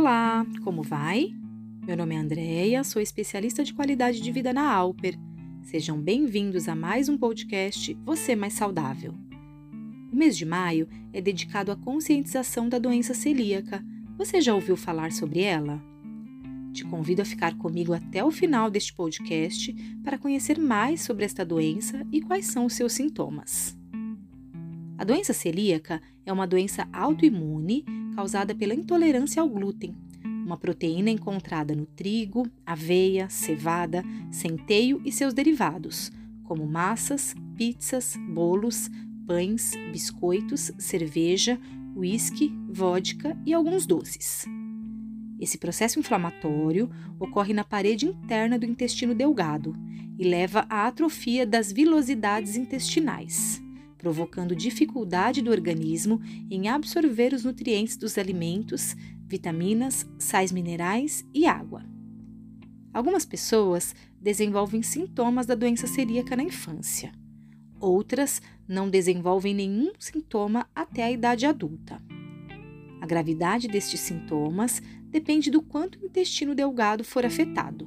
Olá, como vai? Meu nome é Andréia, sou especialista de qualidade de vida na Alper. Sejam bem-vindos a mais um podcast Você Mais Saudável. O mês de maio é dedicado à conscientização da doença celíaca. Você já ouviu falar sobre ela? Te convido a ficar comigo até o final deste podcast para conhecer mais sobre esta doença e quais são os seus sintomas. A doença celíaca é uma doença autoimune causada pela intolerância ao glúten, uma proteína encontrada no trigo, aveia, cevada, centeio e seus derivados, como massas, pizzas, bolos, pães, biscoitos, cerveja, uísque, vodka e alguns doces. Esse processo inflamatório ocorre na parede interna do intestino delgado e leva à atrofia das vilosidades intestinais provocando dificuldade do organismo em absorver os nutrientes dos alimentos, vitaminas, sais minerais e água. Algumas pessoas desenvolvem sintomas da doença celíaca na infância. Outras não desenvolvem nenhum sintoma até a idade adulta. A gravidade destes sintomas depende do quanto o intestino delgado for afetado.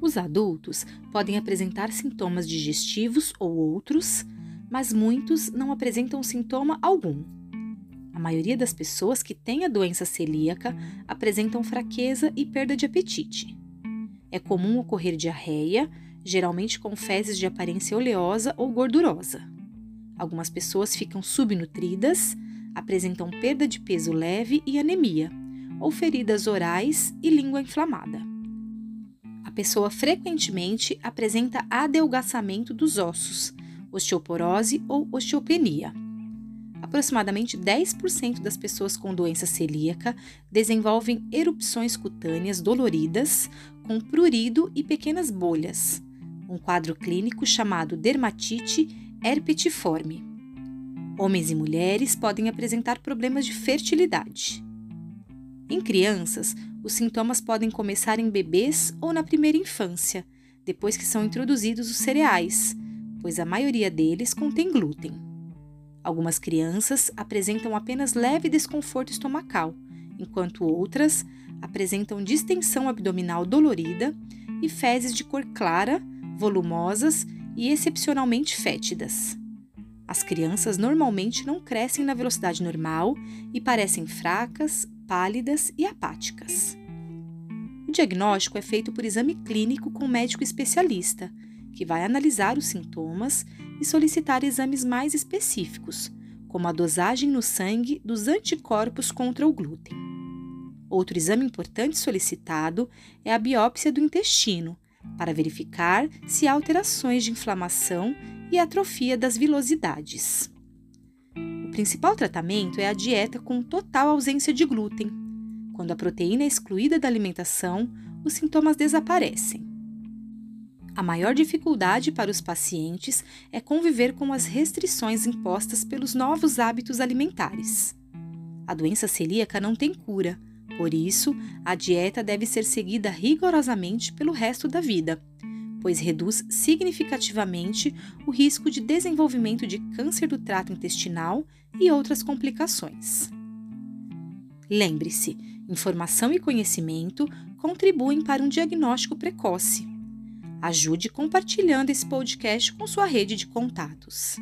Os adultos podem apresentar sintomas digestivos ou outros, mas muitos não apresentam sintoma algum. A maioria das pessoas que têm a doença celíaca apresentam fraqueza e perda de apetite. É comum ocorrer diarreia, geralmente com fezes de aparência oleosa ou gordurosa. Algumas pessoas ficam subnutridas, apresentam perda de peso leve e anemia, ou feridas orais e língua inflamada. A pessoa frequentemente apresenta adelgaçamento dos ossos, osteoporose ou osteopenia. Aproximadamente 10% das pessoas com doença celíaca desenvolvem erupções cutâneas doloridas com prurido e pequenas bolhas, um quadro clínico chamado dermatite herpetiforme. Homens e mulheres podem apresentar problemas de fertilidade. Em crianças, os sintomas podem começar em bebês ou na primeira infância, depois que são introduzidos os cereais, pois a maioria deles contém glúten. Algumas crianças apresentam apenas leve desconforto estomacal, enquanto outras apresentam distensão abdominal dolorida e fezes de cor clara, volumosas e excepcionalmente fétidas. As crianças normalmente não crescem na velocidade normal e parecem fracas, pálidas e apáticas. O diagnóstico é feito por exame clínico com médico especialista, que vai analisar os sintomas e solicitar exames mais específicos, como a dosagem no sangue dos anticorpos contra o glúten. Outro exame importante solicitado é a biópsia do intestino, para verificar se há alterações de inflamação e atrofia das vilosidades. O principal tratamento é a dieta com total ausência de glúten. Quando a proteína é excluída da alimentação, os sintomas desaparecem. A maior dificuldade para os pacientes é conviver com as restrições impostas pelos novos hábitos alimentares. A doença celíaca não tem cura, por isso, a dieta deve ser seguida rigorosamente pelo resto da vida, pois reduz significativamente o risco de desenvolvimento de câncer do trato intestinal e outras complicações. Lembre-se, informação e conhecimento contribuem para um diagnóstico precoce. Ajude compartilhando esse podcast com sua rede de contatos.